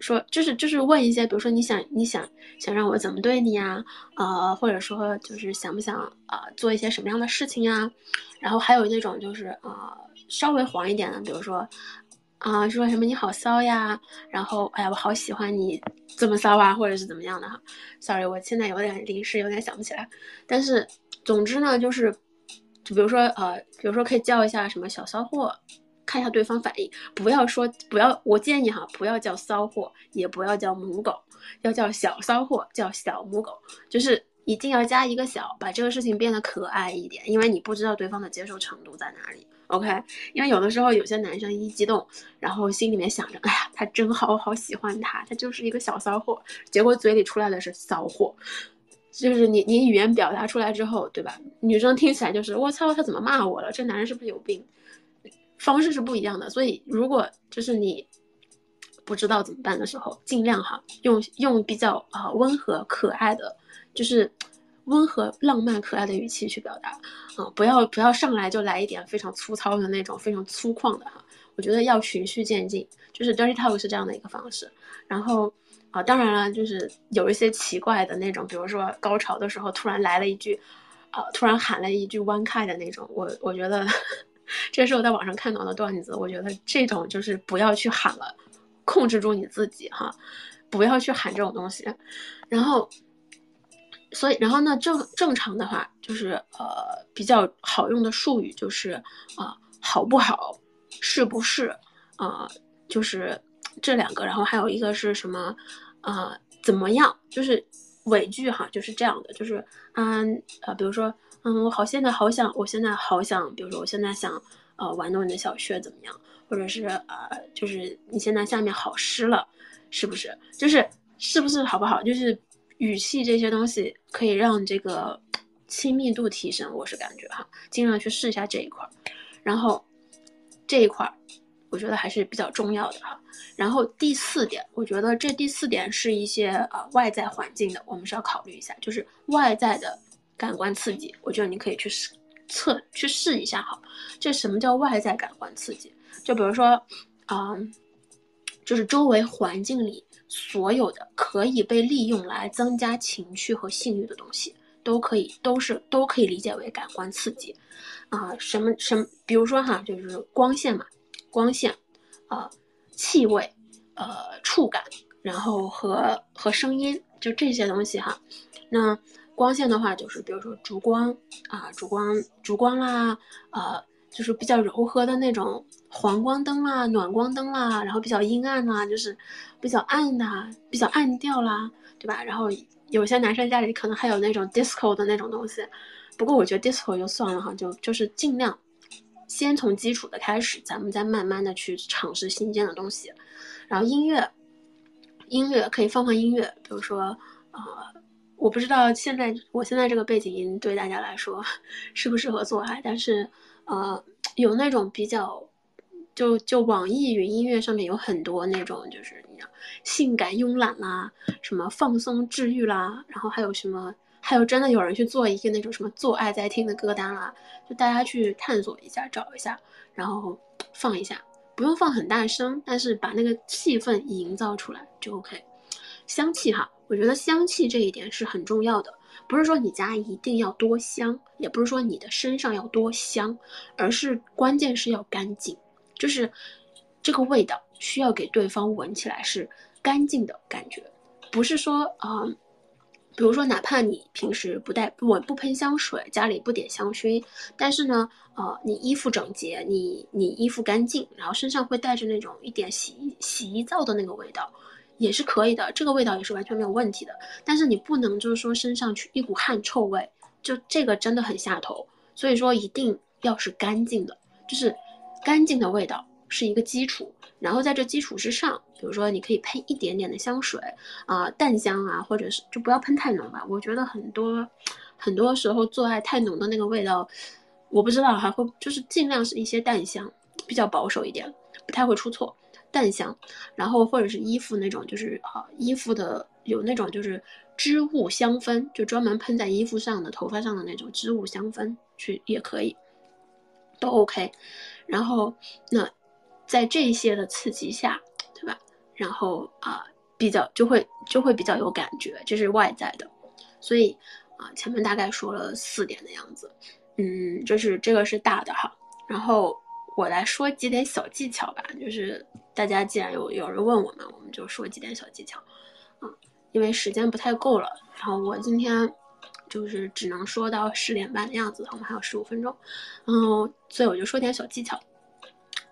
说就是就是问一些，比如说你想你想想让我怎么对你呀？呃，或者说就是想不想啊做一些什么样的事情呀？然后还有那种就是啊稍微黄一点的，比如说啊，说什么你好骚呀，然后哎呀我好喜欢你这么骚啊，或者是怎么样的哈。Sorry，我现在有点临时有点想不起来，但是总之呢，就是就比如说呃，比如说可以叫一下什么小骚货，看一下对方反应，不要说不要，我建议哈，不要叫骚货，也不要叫母狗，要叫小骚货，叫小母狗，就是一定要加一个小，把这个事情变得可爱一点，因为你不知道对方的接受程度在哪里。OK，因为有的时候有些男生一激动，然后心里面想着，哎呀，他真好，我好喜欢他，他就是一个小骚货，结果嘴里出来的是骚货，就是你你语言表达出来之后，对吧？女生听起来就是我操，他怎么骂我了？这男人是不是有病？方式是不一样的，所以如果就是你不知道怎么办的时候，尽量哈用用比较啊温和可爱的，就是。温和、浪漫、可爱的语气去表达，啊，不要不要上来就来一点非常粗糙的那种、非常粗犷的哈。我觉得要循序渐进，就是 dirty talk 是这样的一个方式。然后啊，当然了，就是有一些奇怪的那种，比如说高潮的时候突然来了一句，啊，突然喊了一句 one k 的那种，我我觉得这是我在网上看到的段子，我觉得这种就是不要去喊了，控制住你自己哈，不要去喊这种东西，然后。所以，然后呢，正正常的话就是呃比较好用的术语就是啊好不好，是不是啊，就是这两个。然后还有一个是什么啊怎么样？就是尾句哈，就是这样的，就是嗯呃，比如说嗯我好现在好想，我现在好想，比如说我现在想呃玩弄你的小穴怎么样？或者是呃就是你现在下面好湿了，是不是？就是是不是好不好？就是。语气这些东西可以让这个亲密度提升，我是感觉哈，尽量去试一下这一块儿。然后这一块儿，我觉得还是比较重要的哈。然后第四点，我觉得这第四点是一些呃外在环境的，我们是要考虑一下，就是外在的感官刺激。我觉得你可以去试测去试一下哈。这什么叫外在感官刺激？就比如说，嗯，就是周围环境里。所有的可以被利用来增加情趣和性欲的东西，都可以都是都可以理解为感官刺激，啊，什么什么，比如说哈，就是光线嘛，光线，啊，气味，呃，触感，然后和和声音，就这些东西哈。那光线的话，就是比如说烛光啊，烛光烛光啦，呃，就是比较柔和的那种。黄光灯啦，暖光灯啦，然后比较阴暗啦，就是比较暗的，比较暗调啦，对吧？然后有些男生家里可能还有那种 disco 的那种东西，不过我觉得 disco 就算了哈，就就是尽量先从基础的开始，咱们再慢慢的去尝试新鲜的东西。然后音乐，音乐可以放放音乐，比如说，呃，我不知道现在我现在这个背景音对大家来说适不适合做爱，但是呃，有那种比较。就就网易云音乐上面有很多那种，就是你知道，性感慵懒啦，什么放松治愈啦，然后还有什么，还有真的有人去做一个那种什么做爱在听的歌单啦，就大家去探索一下，找一下，然后放一下，不用放很大声，但是把那个气氛营造出来就 OK。香气哈，我觉得香气这一点是很重要的，不是说你家一定要多香，也不是说你的身上要多香，而是关键是要干净。就是这个味道需要给对方闻起来是干净的感觉，不是说啊，比如说哪怕你平时不带不闻不喷香水，家里不点香薰，但是呢，呃，你衣服整洁，你你衣服干净，然后身上会带着那种一点洗衣洗衣皂的那个味道，也是可以的，这个味道也是完全没有问题的。但是你不能就是说身上去一股汗臭味，就这个真的很下头。所以说一定要是干净的，就是。干净的味道是一个基础，然后在这基础之上，比如说你可以喷一点点的香水啊，淡香啊，或者是就不要喷太浓吧。我觉得很多很多时候做爱太浓的那个味道，我不知道还会就是尽量是一些淡香，比较保守一点，不太会出错。淡香，然后或者是衣服那种，就是啊衣服的有那种就是织物香氛，就专门喷在衣服上的、头发上的那种织物香氛去也可以，都 OK。然后，那在这些的刺激下，对吧？然后啊，比较就会就会比较有感觉，这是外在的。所以啊，前面大概说了四点的样子，嗯，就是这个是大的哈。然后我来说几点小技巧吧，就是大家既然有有人问我们，我们就说几点小技巧，啊，因为时间不太够了，然后我今天就是只能说到十点半的样子，我们还有十五分钟，然后，所以我就说点小技巧，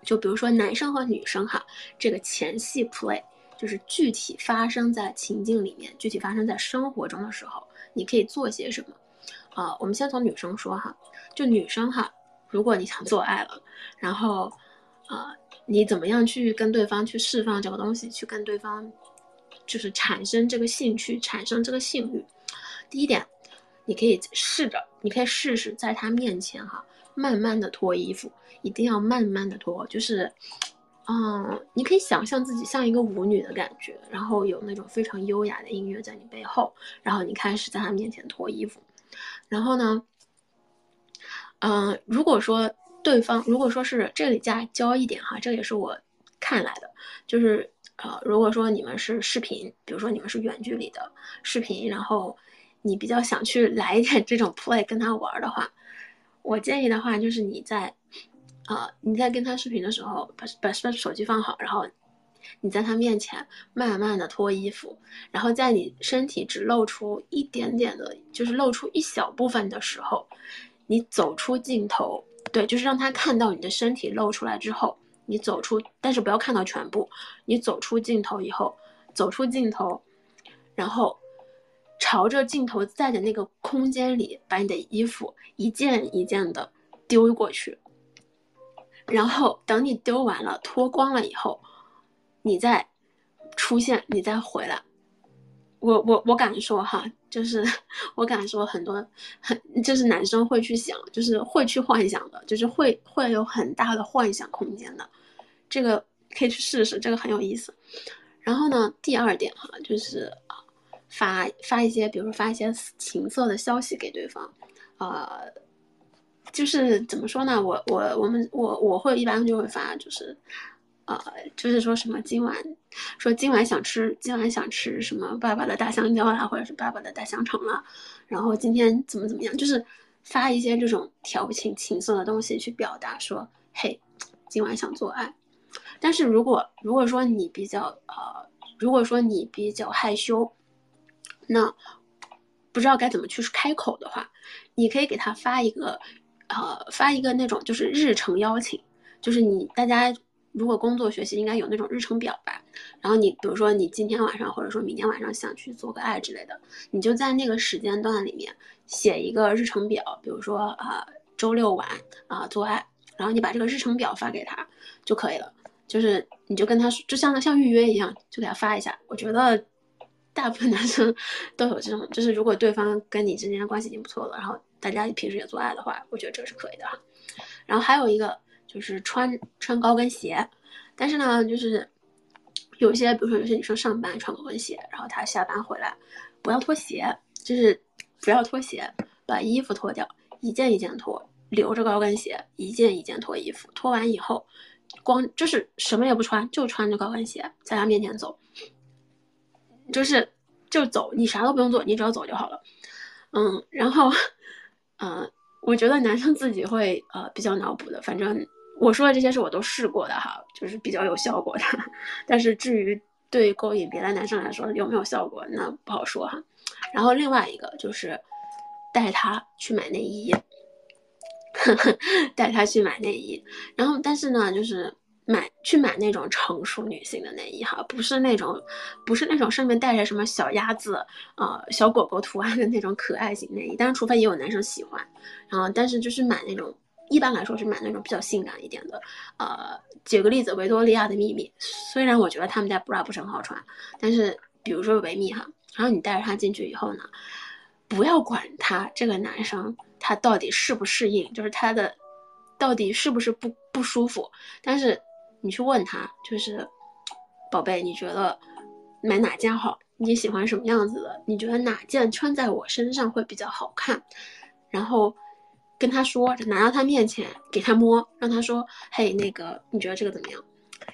就比如说男生和女生哈，这个前戏 play 就是具体发生在情境里面，具体发生在生活中的时候，你可以做些什么，啊，我们先从女生说哈，就女生哈，如果你想做爱了，然后，啊。你怎么样去跟对方去释放这个东西，去跟对方就是产生这个兴趣，产生这个性欲？第一点，你可以试着，你可以试试在他面前哈，慢慢的脱衣服，一定要慢慢的脱，就是，嗯，你可以想象自己像一个舞女的感觉，然后有那种非常优雅的音乐在你背后，然后你开始在他面前脱衣服，然后呢，嗯，如果说。对方如果说是这里加交一点哈，这也是我看来的，就是呃，如果说你们是视频，比如说你们是远距离的视频，然后你比较想去来一点这种 play 跟他玩的话，我建议的话就是你在，呃，你在跟他视频的时候，把把手机放好，然后你在他面前慢慢的脱衣服，然后在你身体只露出一点点的，就是露出一小部分的时候，你走出镜头。对，就是让他看到你的身体露出来之后，你走出，但是不要看到全部。你走出镜头以后，走出镜头，然后朝着镜头在的那个空间里，把你的衣服一件一件的丢过去。然后等你丢完了、脱光了以后，你再出现，你再回来。我我我敢说哈，就是我敢说很多很就是男生会去想，就是会去幻想的，就是会会有很大的幻想空间的，这个可以去试试，这个很有意思。然后呢，第二点哈，就是发发一些，比如说发一些情色的消息给对方，呃，就是怎么说呢？我我我们我我会一般就会发，就是。呃，就是说什么今晚，说今晚想吃，今晚想吃什么爸爸的大香蕉啦，或者是爸爸的大香肠啦，然后今天怎么怎么样，就是发一些这种调情情色的东西去表达说，嘿，今晚想做爱。但是如果如果说你比较呃，如果说你比较害羞，那不知道该怎么去开口的话，你可以给他发一个，呃，发一个那种就是日程邀请，就是你大家。如果工作学习应该有那种日程表吧，然后你比如说你今天晚上或者说明天晚上想去做个爱之类的，你就在那个时间段里面写一个日程表，比如说啊周六晚啊做爱，然后你把这个日程表发给他就可以了，就是你就跟他说就像像预约一样，就给他发一下。我觉得大部分男生 都有这种，就是如果对方跟你之间关系已经不错了，然后大家平时也做爱的话，我觉得这是可以的哈。然后还有一个。就是穿穿高跟鞋，但是呢，就是有些，比如说有些女生上班穿高跟鞋，然后她下班回来不要脱鞋，就是不要脱鞋，把衣服脱掉，一件一件脱，留着高跟鞋，一件一件脱衣服，脱完以后，光就是什么也不穿，就穿着高跟鞋在她面前走，就是就走，你啥都不用做，你只要走就好了，嗯，然后，嗯，我觉得男生自己会呃比较脑补的，反正。我说的这些是我都试过的哈，就是比较有效果的。但是至于对勾引别的男生来说有没有效果，那不好说哈。然后另外一个就是带他去买内衣，带他去买内衣。然后但是呢，就是买去买那种成熟女性的内衣哈，不是那种不是那种上面带着什么小鸭子啊、小狗狗图案的那种可爱型内衣。但是除非也有男生喜欢，然后但是就是买那种。一般来说是买那种比较性感一点的，呃，举个例子，维多利亚的秘密，虽然我觉得他们家 bra 不是很好穿，但是比如说维密哈，然后你带着他进去以后呢，不要管他这个男生他到底适不适应，就是他的到底是不是不不舒服，但是你去问他，就是宝贝，你觉得买哪件好？你喜欢什么样子的？你觉得哪件穿在我身上会比较好看？然后。跟他说，拿到他面前给他摸，让他说：“嘿，那个，你觉得这个怎么样？”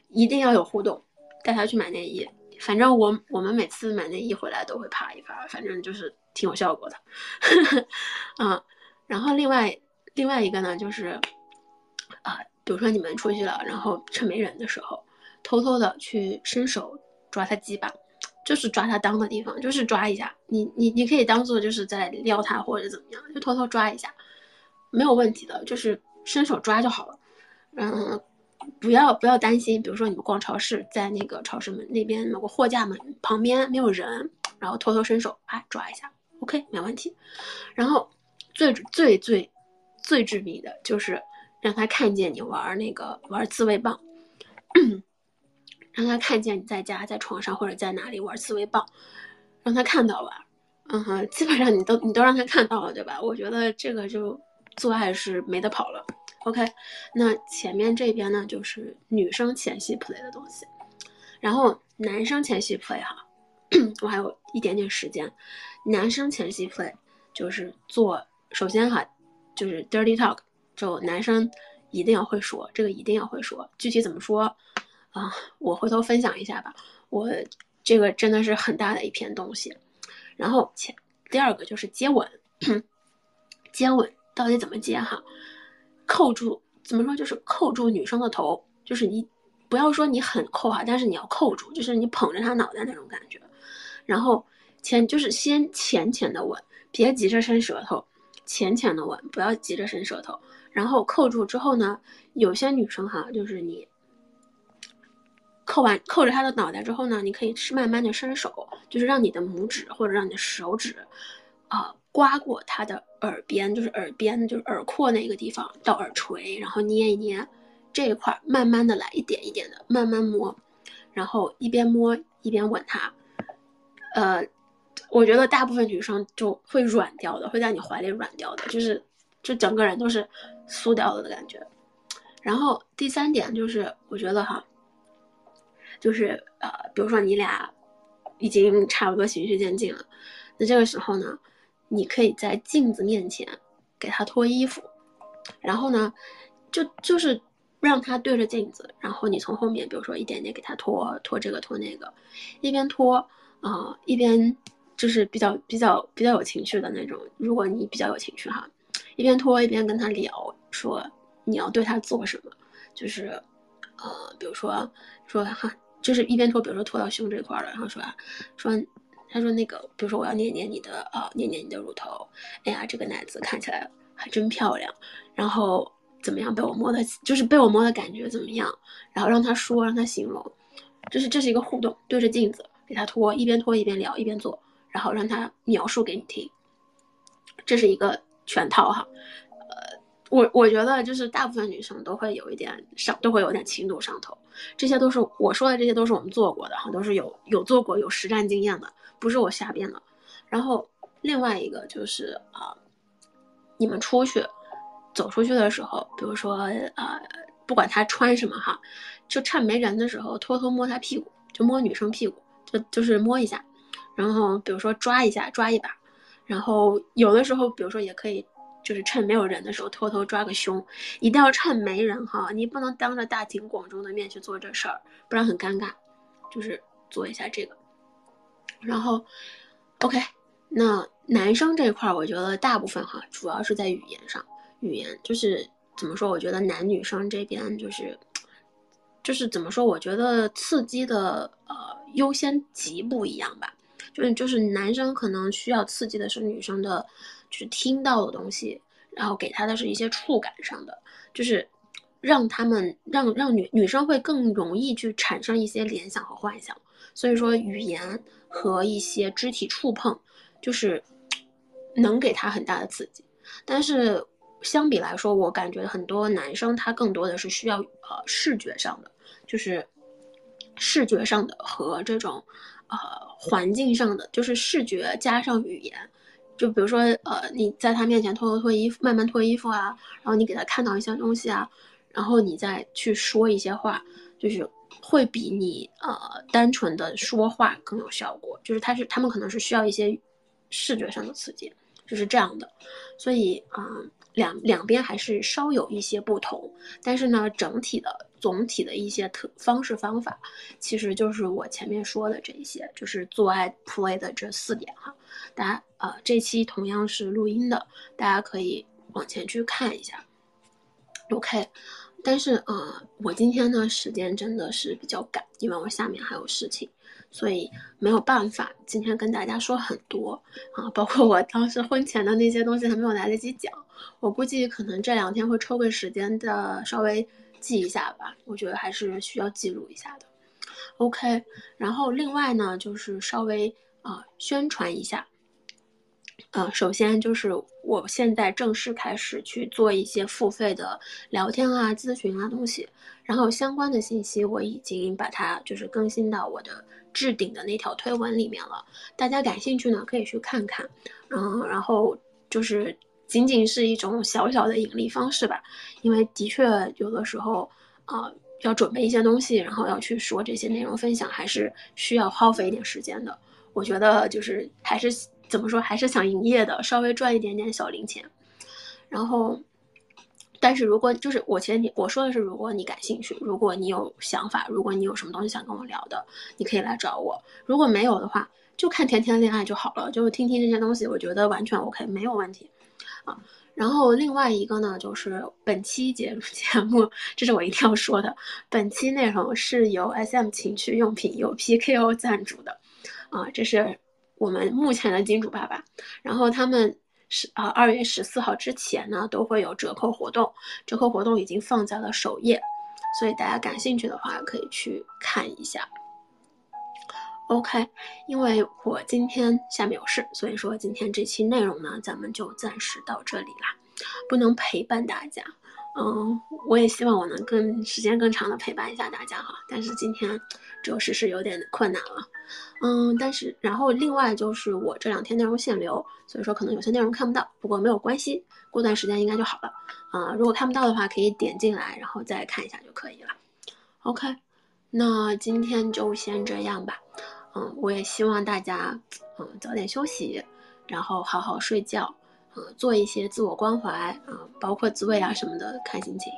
一定要有互动，带他去买内衣。反正我我们每次买内衣回来都会啪一啪，反正就是挺有效果的。嗯，然后另外另外一个呢，就是啊，比如说你们出去了，然后趁没人的时候，偷偷的去伸手抓他鸡巴，就是抓他裆的地方，就是抓一下。你你你可以当做就是在撩他或者怎么样，就偷偷抓一下，没有问题的，就是伸手抓就好了。嗯，不要不要担心，比如说你们逛超市，在那个超市门那边某个货架门旁边没有人，然后偷偷伸手哎抓一下，OK 没问题。然后最最最最致命的就是让他看见你玩那个玩自慰棒。让他看见你在家，在床上或者在哪里玩自慰棒，让他看到吧。嗯哼，基本上你都你都让他看到了，对吧？我觉得这个就做爱是没得跑了。OK，那前面这边呢就是女生前戏 play 的东西，然后男生前戏 play 哈，我还有一点点时间。男生前戏 play 就是做，首先哈就是 dirty talk，就男生一定要会说，这个一定要会说，具体怎么说？啊，我回头分享一下吧。我这个真的是很大的一篇东西。然后前第二个就是接吻，接吻到底怎么接哈？扣住怎么说？就是扣住女生的头，就是你不要说你很扣哈，但是你要扣住，就是你捧着她脑袋那种感觉。然后前就是先浅浅的吻，别急着伸舌头，浅浅的吻，不要急着伸舌头。然后扣住之后呢，有些女生哈，就是你。扣完扣着他的脑袋之后呢，你可以是慢慢的伸手，就是让你的拇指或者让你的手指，啊，刮过他的耳边，就是耳边，就是耳廓那个地方到耳垂，然后捏一捏这一块，慢慢的来，一点一点的慢慢摸，然后一边摸一边吻他。呃，我觉得大部分女生就会软掉的，会在你怀里软掉的，就是就整个人都是酥掉了的感觉。然后第三点就是，我觉得哈。就是呃，比如说你俩已经差不多循序渐进了，那这个时候呢，你可以在镜子面前给他脱衣服，然后呢，就就是让他对着镜子，然后你从后面，比如说一点点给他脱脱这个脱那个，一边脱啊一边就是比较比较比较有情绪的那种。如果你比较有情绪哈，一边脱一边跟他聊，说你要对他做什么，就是呃，比如说说哈。就是一边脱，比如说脱到胸这块了，然后说，说，他说那个，比如说我要捏捏你的啊，捏捏你的乳头，哎呀，这个奶子看起来还真漂亮，然后怎么样被我摸的，就是被我摸的感觉怎么样？然后让他说，让他形容，就是这是一个互动，对着镜子给他脱，一边脱一边聊一边做，然后让他描述给你听，这是一个全套哈。我我觉得就是大部分女生都会有一点上，都会有点轻度上头，这些都是我说的，这些都是我们做过的哈，都是有有做过有实战经验的，不是我瞎编的。然后另外一个就是啊，你们出去走出去的时候，比如说呃，不管他穿什么哈，就趁没人的时候偷偷摸他屁股，就摸女生屁股，就就是摸一下，然后比如说抓一下，抓一把，然后有的时候比如说也可以。就是趁没有人的时候偷偷抓个胸，一定要趁没人哈，你不能当着大庭广众的面去做这事儿，不然很尴尬。就是做一下这个，然后，OK，那男生这块儿，我觉得大部分哈，主要是在语言上，语言就是怎么说？我觉得男女生这边就是，就是怎么说？我觉得刺激的呃优先级不一样吧，就是就是男生可能需要刺激的是女生的。就是听到的东西，然后给他的是一些触感上的，就是让他们让让女女生会更容易去产生一些联想和幻想。所以说，语言和一些肢体触碰，就是 能给他很大的刺激。但是相比来说，我感觉很多男生他更多的是需要呃视觉上的，就是视觉上的和这种呃环境上的，就是视觉加上语言。就比如说，呃，你在他面前偷偷脱衣服，慢慢脱衣服啊，然后你给他看到一些东西啊，然后你再去说一些话，就是会比你呃单纯的说话更有效果。就是他是他们可能是需要一些视觉上的刺激，就是这样的。所以，嗯，两两边还是稍有一些不同，但是呢，整体的总体的一些特方式方法，其实就是我前面说的这一些，就是做爱 play 的这四点哈。大家啊，这期同样是录音的，大家可以往前去看一下。OK，但是呃，我今天呢时间真的是比较赶，因为我下面还有事情，所以没有办法今天跟大家说很多啊，包括我当时婚前的那些东西还没有来得及讲，我估计可能这两天会抽个时间的稍微记一下吧，我觉得还是需要记录一下的。OK，然后另外呢就是稍微啊宣传一下。呃，首先就是我现在正式开始去做一些付费的聊天啊、咨询啊东西，然后相关的信息我已经把它就是更新到我的置顶的那条推文里面了，大家感兴趣呢可以去看看。嗯，然后就是仅仅是一种小小的盈利方式吧，因为的确有的时候啊要准备一些东西，然后要去说这些内容分享，还是需要耗费一点时间的。我觉得就是还是。怎么说还是想营业的，稍微赚一点点小零钱。然后，但是如果就是我前提我说的是，如果你感兴趣，如果你有想法，如果你有什么东西想跟我聊的，你可以来找我。如果没有的话，就看甜甜的恋爱就好了，就听听这些东西，我觉得完全 OK，没有问题啊。然后另外一个呢，就是本期节目 节目，这是我一定要说的，本期内容是由 SM 情趣用品由 PKO 赞助的啊，这是。我们目前的金主爸爸，然后他们是啊，二月十四号之前呢都会有折扣活动，折扣活动已经放在了首页，所以大家感兴趣的话可以去看一下。OK，因为我今天下面有事，所以说今天这期内容呢，咱们就暂时到这里啦，不能陪伴大家。嗯，我也希望我能更时间更长的陪伴一下大家哈，但是今天着实是有点困难了。嗯，但是然后另外就是我这两天内容限流，所以说可能有些内容看不到，不过没有关系，过段时间应该就好了。啊，如果看不到的话，可以点进来，然后再看一下就可以了。OK，那今天就先这样吧。嗯，我也希望大家嗯早点休息，然后好好睡觉，嗯，做一些自我关怀啊，包括自慰啊什么的，看心情。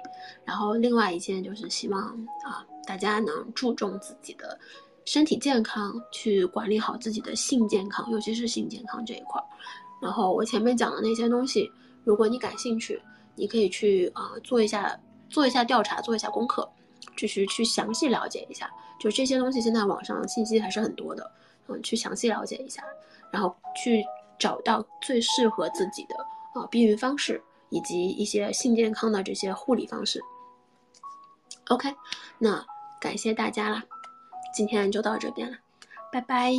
然后另外一件就是希望啊大家能注重自己的。身体健康，去管理好自己的性健康，尤其是性健康这一块。然后我前面讲的那些东西，如果你感兴趣，你可以去啊做一下做一下调查，做一下功课，就是去详细了解一下。就这些东西，现在网上信息还是很多的，嗯，去详细了解一下，然后去找到最适合自己的啊避孕方式，以及一些性健康的这些护理方式。OK，那感谢大家啦。今天就到这边了，拜拜。